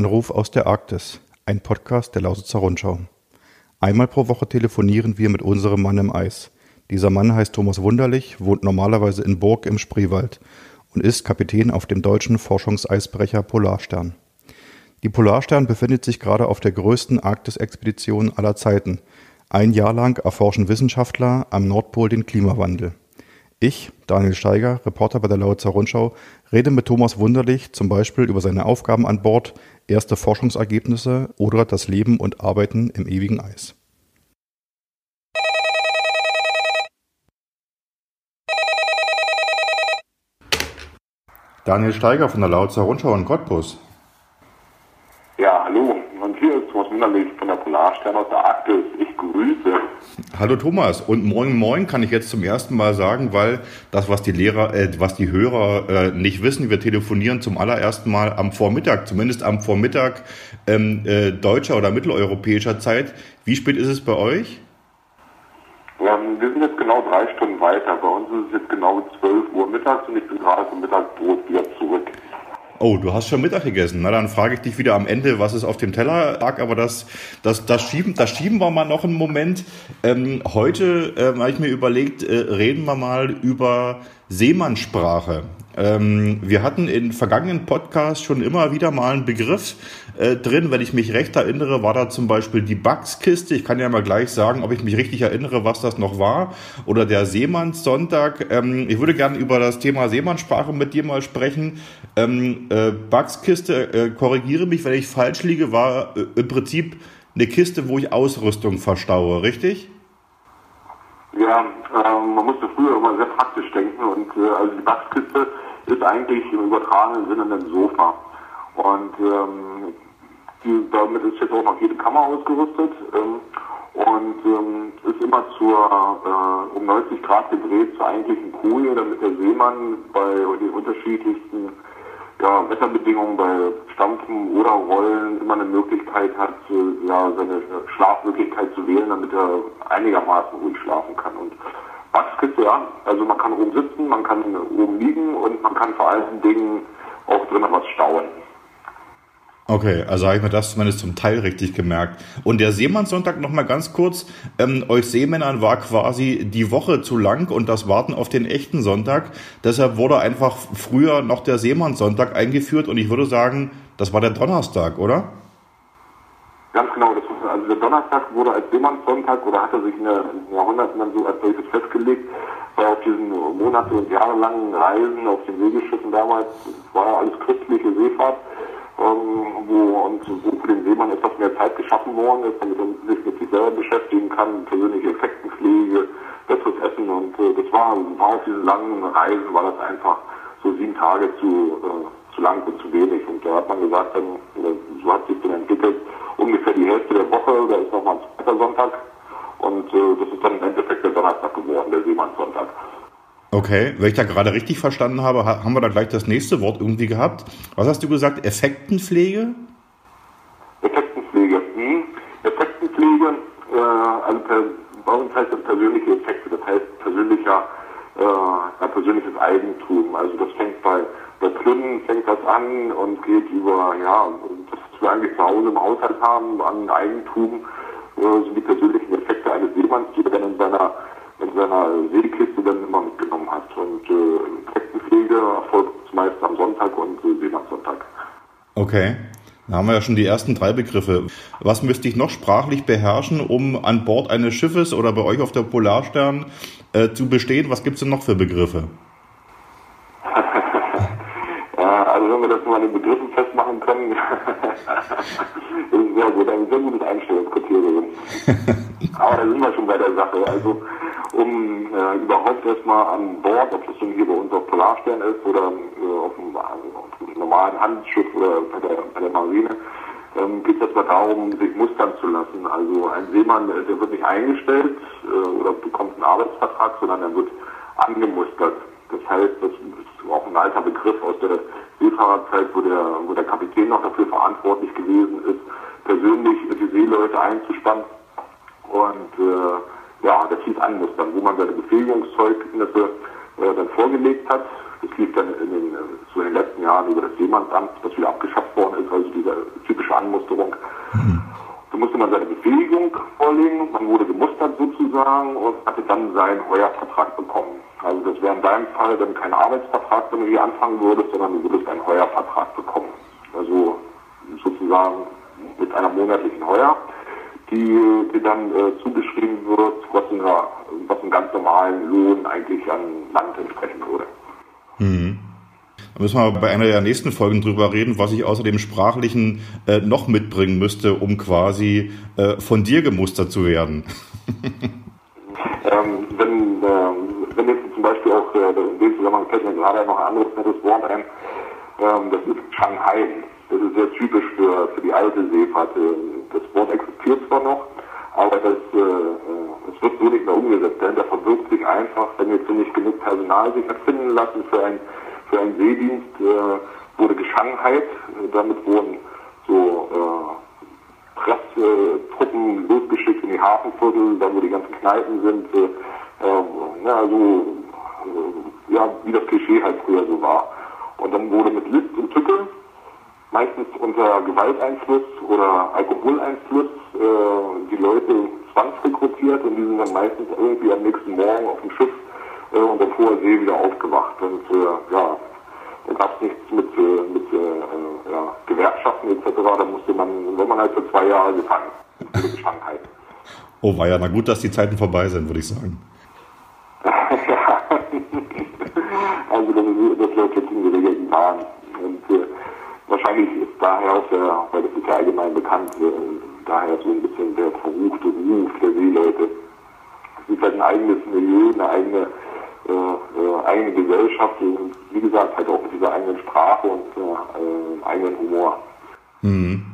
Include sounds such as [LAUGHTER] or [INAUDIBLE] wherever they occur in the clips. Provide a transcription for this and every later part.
Anruf aus der Arktis, ein Podcast der Lausitzer Rundschau. Einmal pro Woche telefonieren wir mit unserem Mann im Eis. Dieser Mann heißt Thomas Wunderlich, wohnt normalerweise in Burg im Spreewald und ist Kapitän auf dem deutschen Forschungseisbrecher Polarstern. Die Polarstern befindet sich gerade auf der größten Arktis-Expedition aller Zeiten. Ein Jahr lang erforschen Wissenschaftler am Nordpol den Klimawandel. Ich, Daniel Steiger, Reporter bei der Lausitzer Rundschau, rede mit Thomas Wunderlich zum Beispiel über seine Aufgaben an Bord, erste Forschungsergebnisse oder das Leben und Arbeiten im ewigen Eis. Daniel Steiger von der Lausitzer Rundschau in Cottbus. Ja, hallo. Und hier ist Thomas Wunderlich von der Polarstern aus der Arktis. Grüße. Hallo Thomas und moin moin kann ich jetzt zum ersten Mal sagen, weil das, was die Lehrer, äh, was die Hörer äh, nicht wissen, wir telefonieren zum allerersten Mal am Vormittag, zumindest am Vormittag ähm, äh, deutscher oder mitteleuropäischer Zeit. Wie spät ist es bei euch? Ja, wir sind jetzt genau drei Stunden weiter. Bei uns ist es jetzt genau 12 Uhr mittags und ich bin gerade zum Mittagsbrot wieder zurück. Oh, du hast schon Mittag gegessen. Na, dann frage ich dich wieder am Ende, was es auf dem Teller lag. Aber das, das, das, schieben, das schieben wir mal noch einen Moment. Ähm, heute ähm, habe ich mir überlegt, äh, reden wir mal über Seemannssprache. Ähm, wir hatten in vergangenen Podcasts schon immer wieder mal einen Begriff äh, drin. Wenn ich mich recht erinnere, war da zum Beispiel die Bugs-Kiste. Ich kann ja mal gleich sagen, ob ich mich richtig erinnere, was das noch war. Oder der Seemannssonntag. Ähm, ich würde gerne über das Thema Seemannssprache mit dir mal sprechen. Ähm, äh, Bugs-Kiste, äh, korrigiere mich, wenn ich falsch liege, war äh, im Prinzip eine Kiste, wo ich Ausrüstung verstaue, richtig? Ja, ähm, man musste früher immer sehr praktisch denken und äh, also die Bastkiste ist eigentlich im übertragenen Sinne ein Sofa. Und ähm, die, damit ist jetzt auch noch jede Kammer ausgerüstet ähm, und ähm, ist immer zur äh, um 90 Grad gedreht zur eigentlichen Koje, damit der Seemann bei den unterschiedlichsten ja, Wetterbedingungen bei oder Immer eine Möglichkeit hat, ja, seine Schlafmöglichkeit zu wählen, damit er einigermaßen ruhig schlafen kann. Und Wachskiste, ja, also man kann oben sitzen, man kann oben liegen und man kann vor allen Dingen auch drinnen was stauen. Okay, also habe ich mir das zumindest zum Teil richtig gemerkt. Und der Seemannssonntag noch mal ganz kurz. Ähm, euch Seemännern war quasi die Woche zu lang und das Warten auf den echten Sonntag. Deshalb wurde einfach früher noch der Seemannssonntag eingeführt und ich würde sagen, das war der Donnerstag, oder? Ganz genau. Das, also der Donnerstag wurde als Seemannssonntag oder hatte sich in den Jahrhunderten dann so als solches festgelegt, weil auf diesen Monate und jahrelangen Reisen auf den Segelschiffen damals, war ja alles christliche Seefahrt ähm, wo, und wo für den Seemann etwas mehr Zeit geschaffen worden ist, damit er sich mit sich selber beschäftigen kann, persönliche Effektenpflege, besseres Essen und äh, das war, war auf diesen langen Reisen war das einfach so sieben Tage zu, äh, zu lang und zu wenig. Und da hat man gesagt, dann, so hat sich dann entwickelt, ungefähr die Hälfte der Woche, da ist nochmal ein zweiter Sonntag und äh, das ist dann im Endeffekt der Donnerstag geworden, der Seemannssonntag. Okay, wenn ich da gerade richtig verstanden habe, haben wir da gleich das nächste Wort irgendwie gehabt. Was hast du gesagt? Effektenpflege? Effektenpflege. Hm. Effektenpflege, äh, also per, bei uns heißt das persönliche Effekte, das heißt persönlicher, äh, persönliches Eigentum. Also das fängt bei, bei Klünnen fängt das an und geht über, ja, das wir eigentlich zu Hause im Haushalt haben, an Eigentum, äh, sind die persönlichen Effekte eines Seemanns, die dann in seiner in seiner Seekiste dann immer. Und äh, Insektenpflege erfolgt meist am Sonntag und äh, Seemannssonntag. Okay. Da haben wir ja schon die ersten drei Begriffe. Was müsste ich noch sprachlich beherrschen, um an Bord eines Schiffes oder bei euch auf der Polarstern äh, zu bestehen? Was gibt es denn noch für Begriffe? [LAUGHS] ja, also wenn wir das mal an den Begriffen festmachen können, [LAUGHS] das ist sehr gut, ein sehr gutes Einstellungskriterium. [LAUGHS] Aber da sind wir schon bei der Sache. Also um äh, überhaupt erstmal an Bord, ob das nun hier bei uns auf Polarstern ist oder äh, auf, einem, auf, einem, normalen Handelsschiff oder bei der, bei der Marine, ähm, geht es erstmal darum, sich mustern zu lassen. Also ein Seemann, der wird nicht eingestellt äh, oder bekommt einen Arbeitsvertrag, sondern er wird angemustert. Das heißt, das ist auch ein alter Begriff aus der Seefahrerzeit, wo der, wo der Kapitän noch dafür verantwortlich gewesen ist, persönlich die Seeleute einzuspannen und äh, ja, das hieß anmustern, wo man seine Befähigungszeugnisse äh, dann vorgelegt hat. Das lief dann in den, so in den letzten Jahren über das Seemannsamt, das wieder abgeschafft worden ist, also diese typische Anmusterung. Mhm. Da musste man seine Befähigung vorlegen, man wurde gemustert sozusagen und hatte dann seinen Heuervertrag bekommen. Also das wäre in deinem Fall dann kein Arbeitsvertrag, wenn du hier anfangen würdest, sondern du würdest einen Heuervertrag bekommen. Also sozusagen mit einer monatlichen Heuer, die dir dann äh, zugeschrieben wird, was, in einer, was einem ganz normalen Lohn eigentlich an Land entsprechen würde. Mhm. Da müssen wir bei einer der nächsten Folgen drüber reden, was ich außer dem Sprachlichen äh, noch mitbringen müsste, um quasi äh, von dir gemustert zu werden. [LAUGHS] ähm, wenn, ähm, wenn jetzt zum Beispiel auch, äh, in dem Zusammenhang fällt mir gerade noch ein anderes nettes Wort ein, ähm, das ist Shanghai. Das ist sehr typisch für, für die alte Seefahrt. Das Wort existiert zwar noch, aber das, äh, äh das wird so nicht mehr umgesetzt. Denn da verbirgt sich einfach, wenn jetzt nicht genug Personal sich hat finden lassen für ein für einen Seedienst äh, wurde Geschangenheit. Damit wurden so äh, Presstruppen losgeschickt in die Hafenviertel, da wo die ganzen Kneipen sind. Äh, äh, ja, so, äh, ja, wie das Klischee halt früher so war. Und dann wurde mit List und Tücke, meistens unter Gewalteinfluss oder Alkoholeinfluss, äh, die Leute zwangsrekrutiert und die sind dann meistens irgendwie am nächsten Morgen auf dem Schiff äh, und auf hoher See wieder aufgewacht. Und äh, ja, da gab es nichts mit, äh, mit äh, ja, Gewerkschaften etc. Da musste man, wenn man halt für zwei Jahre gefangen, Beschrankenheit. Oh, war ja, na gut, dass die Zeiten vorbei sind, würde ich sagen. ja, [LAUGHS] also das, das läuft jetzt in geregelten Bahn. Und äh, wahrscheinlich ist daher auch der, weil das ist ja allgemein bekannt, äh, daher so ein bisschen der verruchte Ruf der Seeleute. Es ist halt ein eigenes Milieu, eine eigene äh, äh, eigene Gesellschaft, und wie gesagt, halt auch mit dieser eigenen Sprache und äh, eigenen Humor. Mhm.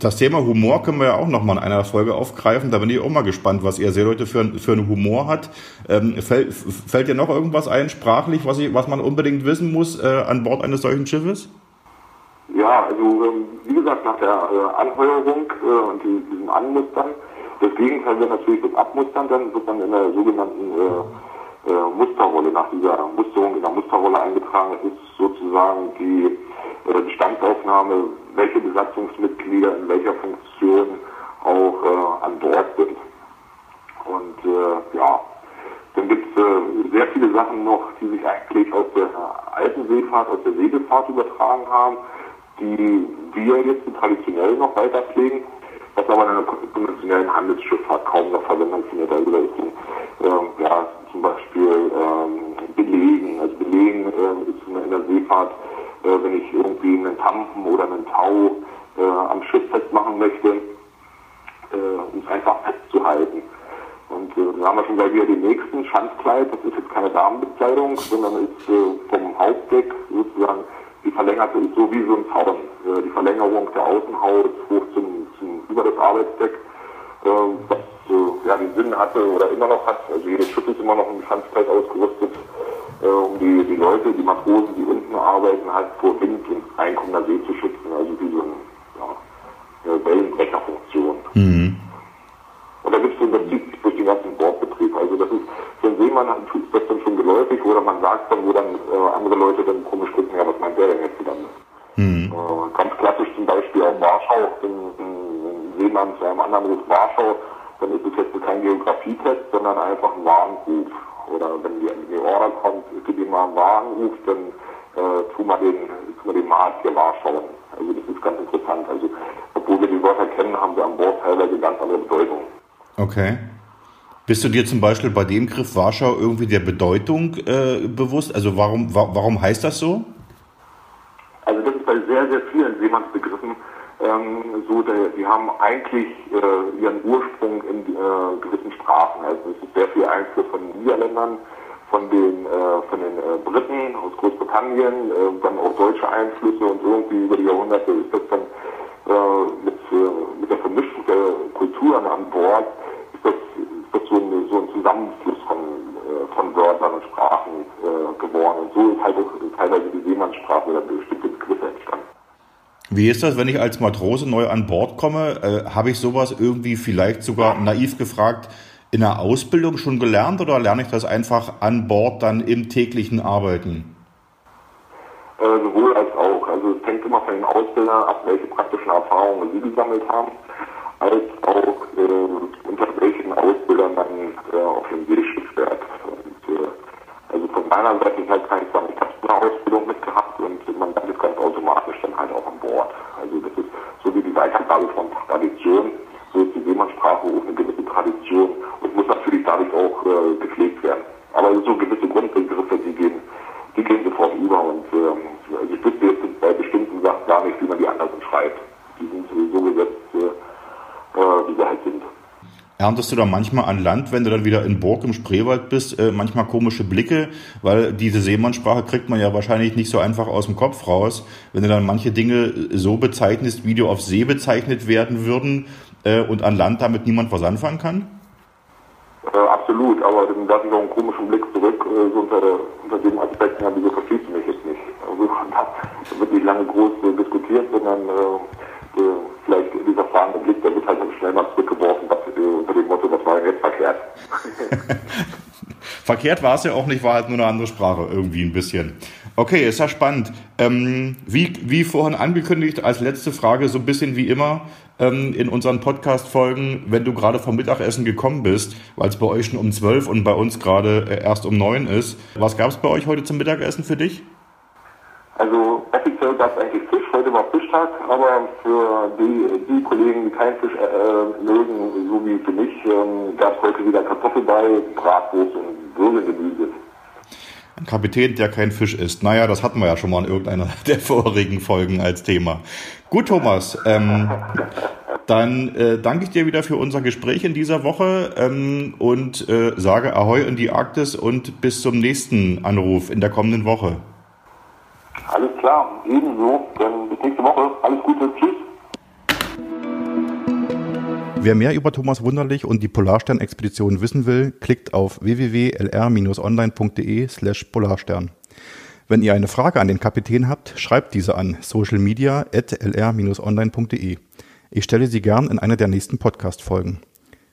Das Thema Humor können wir ja auch nochmal in einer Folge aufgreifen. Da bin ich auch mal gespannt, was ihr Seeleute für, für einen Humor hat. Ähm, fällt, fällt dir noch irgendwas ein, sprachlich, was, ich, was man unbedingt wissen muss äh, an Bord eines solchen Schiffes? Ja, also ähm, wie gesagt, nach der äh, Anheuerung äh, und die, diesem Anmustern, das Gegenteil wäre natürlich das Abmustern, dann wird man in der sogenannten äh, äh, Musterrolle, nach dieser Musterung in der Musterrolle eingetragen ist sozusagen die äh, Bestandsaufnahme, welche Besatzungsmitglieder in welcher Funktion auch äh, an Bord sind. Und äh, ja, dann gibt es äh, sehr viele Sachen noch, die sich eigentlich aus der alten Seefahrt, aus der Segelfahrt übertragen haben, die wir jetzt traditionell noch weiter pflegen, was aber in der konventionellen Handelsschifffahrt kaum noch Verwendung findet. Also da ist äh, ja, zum Beispiel ähm, belegen. Also belegen äh, ist in der Seefahrt, äh, wenn ich irgendwie einen Tampen oder einen Tau äh, am Schiff festmachen möchte, äh, um es einfach festzuhalten. Und äh, dann haben wir schon gleich wieder den nächsten Schanzkleid. Das ist jetzt keine Damenbekleidung, sondern ist äh, vom Hauptdeck sozusagen die verlängerte, ist so wie so ein Zaun. Äh, die Verlängerung der Außenhaut hoch zum, zum über das Arbeitsdeck, äh, was äh, ja, den Sinn hatte oder immer noch hat. Also jedes Schiff ist immer noch im Schanzkleid ausgerüstet, um die, die Leute, die Matrosen, die unten arbeiten, halt vor Wind und einkommender See zu schützen. Also wie so eine, ja, Wellenbrecherfunktion. Mhm. Und da gibt es so das zieht durch den ganzen Bordbetrieb. Also das ist, für einen Seemann ist das dann schon geläufig oder man sagt dann, wo dann äh, andere Leute dann komisch gucken, ja, was meint der denn jetzt wieder? Mhm. Äh, ganz klassisch zum Beispiel auch Warschau, wenn ein Seemann zu einem anderen ruft Warschau, dann ist es jetzt kein Geografietest, sondern einfach ein Warnruf. Oder wenn die, die Order kommt, gib ihm mal einen Warnruf, dann äh, tu mal den, tu den Markt hier Warschau. Also das ist ganz interessant. Also obwohl wir die Wörter kennen, haben wir an Bord teilweise ganz andere Bedeutung. Okay. Bist du dir zum Beispiel bei dem Griff Warschau irgendwie der Bedeutung äh, bewusst? Also warum, wa warum heißt das so? Also das ist bei sehr, sehr vielen Seemannsbegriffen ähm, so, der, die haben eigentlich äh, ihren Ursprung in äh, gewissen Sprachen. Also es ist sehr viel Einfluss von den Niederländern, von den, äh, von den äh, Briten aus Großbritannien, äh, dann auch deutsche Einflüsse und irgendwie über die Jahrhunderte ist das dann mit, mit der Vermischung der Kulturen an Bord, ist das, ist das so, ein, so ein Zusammenfluss von, äh, von Wörtern und Sprachen äh, geworden. Und so ist halt auch teilweise die Seemannssprache oder bestimmte Begriffe entstanden. Wie ist das, wenn ich als Matrose neu an Bord komme? Äh, Habe ich sowas irgendwie vielleicht sogar naiv gefragt in der Ausbildung schon gelernt oder lerne ich das einfach an Bord dann im täglichen Arbeiten? Äh, sowohl als auch. Also es hängt immer von den Ausbildern ab, welche praktischen Erfahrungen sie gesammelt haben, als auch äh, unter welchen Ausbildern man äh, auf dem Seeschiff fährt. Und, äh, also von meiner Seite ist halt kann ich sagen, ich habe eine Ausbildung mitgehabt und man es ganz automatisch dann halt auch an Bord. Also das ist so wie die Weitergabe von Tradition, so ist die Seemannssprache auch eine gewisse Tradition Erntest du da manchmal an Land, wenn du dann wieder in Burg im Spreewald bist, äh, manchmal komische Blicke, weil diese Seemannssprache kriegt man ja wahrscheinlich nicht so einfach aus dem Kopf raus. Wenn du dann manche Dinge so bezeichnest, wie die auf See bezeichnet werden würden äh, und an Land damit niemand was anfangen kann? Äh, absolut, aber dann lasse ich auch einen komischen Blick zurück, äh, so unter, unter dem Aspekt, ja, wieso verstehst du mich jetzt nicht? Also [LAUGHS] da wird nicht lange groß äh, diskutiert, sondern [LAUGHS] verkehrt war es ja auch nicht, war halt nur eine andere Sprache irgendwie ein bisschen. Okay, ist ja spannend. Ähm, wie, wie vorhin angekündigt, als letzte Frage, so ein bisschen wie immer ähm, in unseren Podcast-Folgen, wenn du gerade vom Mittagessen gekommen bist, weil es bei euch schon um zwölf und bei uns gerade äh, erst um neun ist. Was gab es bei euch heute zum Mittagessen für dich? Also offiziell gab es eigentlich Fisch, heute war Fischtag, aber für die, die Kollegen, die keinen Fisch äh, mögen, so wie für mich, ähm, gab es heute wieder Kartoffelbrei, Bratwurst und Würfelgemüse. Ein Kapitän, der kein Fisch isst. Naja, das hatten wir ja schon mal in irgendeiner [LAUGHS] der vorigen Folgen als Thema. Gut, Thomas. Ähm, [LAUGHS] dann äh, danke ich dir wieder für unser Gespräch in dieser Woche ähm, und äh, sage Ahoi in die Arktis und bis zum nächsten Anruf in der kommenden Woche. Alles klar, ebenso. Dann bis nächste Woche. Alles Gute. Tschüss. Wer mehr über Thomas Wunderlich und die Polarstern-Expedition wissen will, klickt auf www.lr-online.de slash Polarstern. Wenn ihr eine Frage an den Kapitän habt, schreibt diese an socialmedia.lr-online.de. Ich stelle sie gern in einer der nächsten Podcast-Folgen.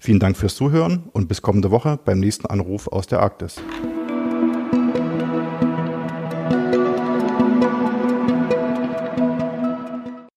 Vielen Dank fürs Zuhören und bis kommende Woche beim nächsten Anruf aus der Arktis.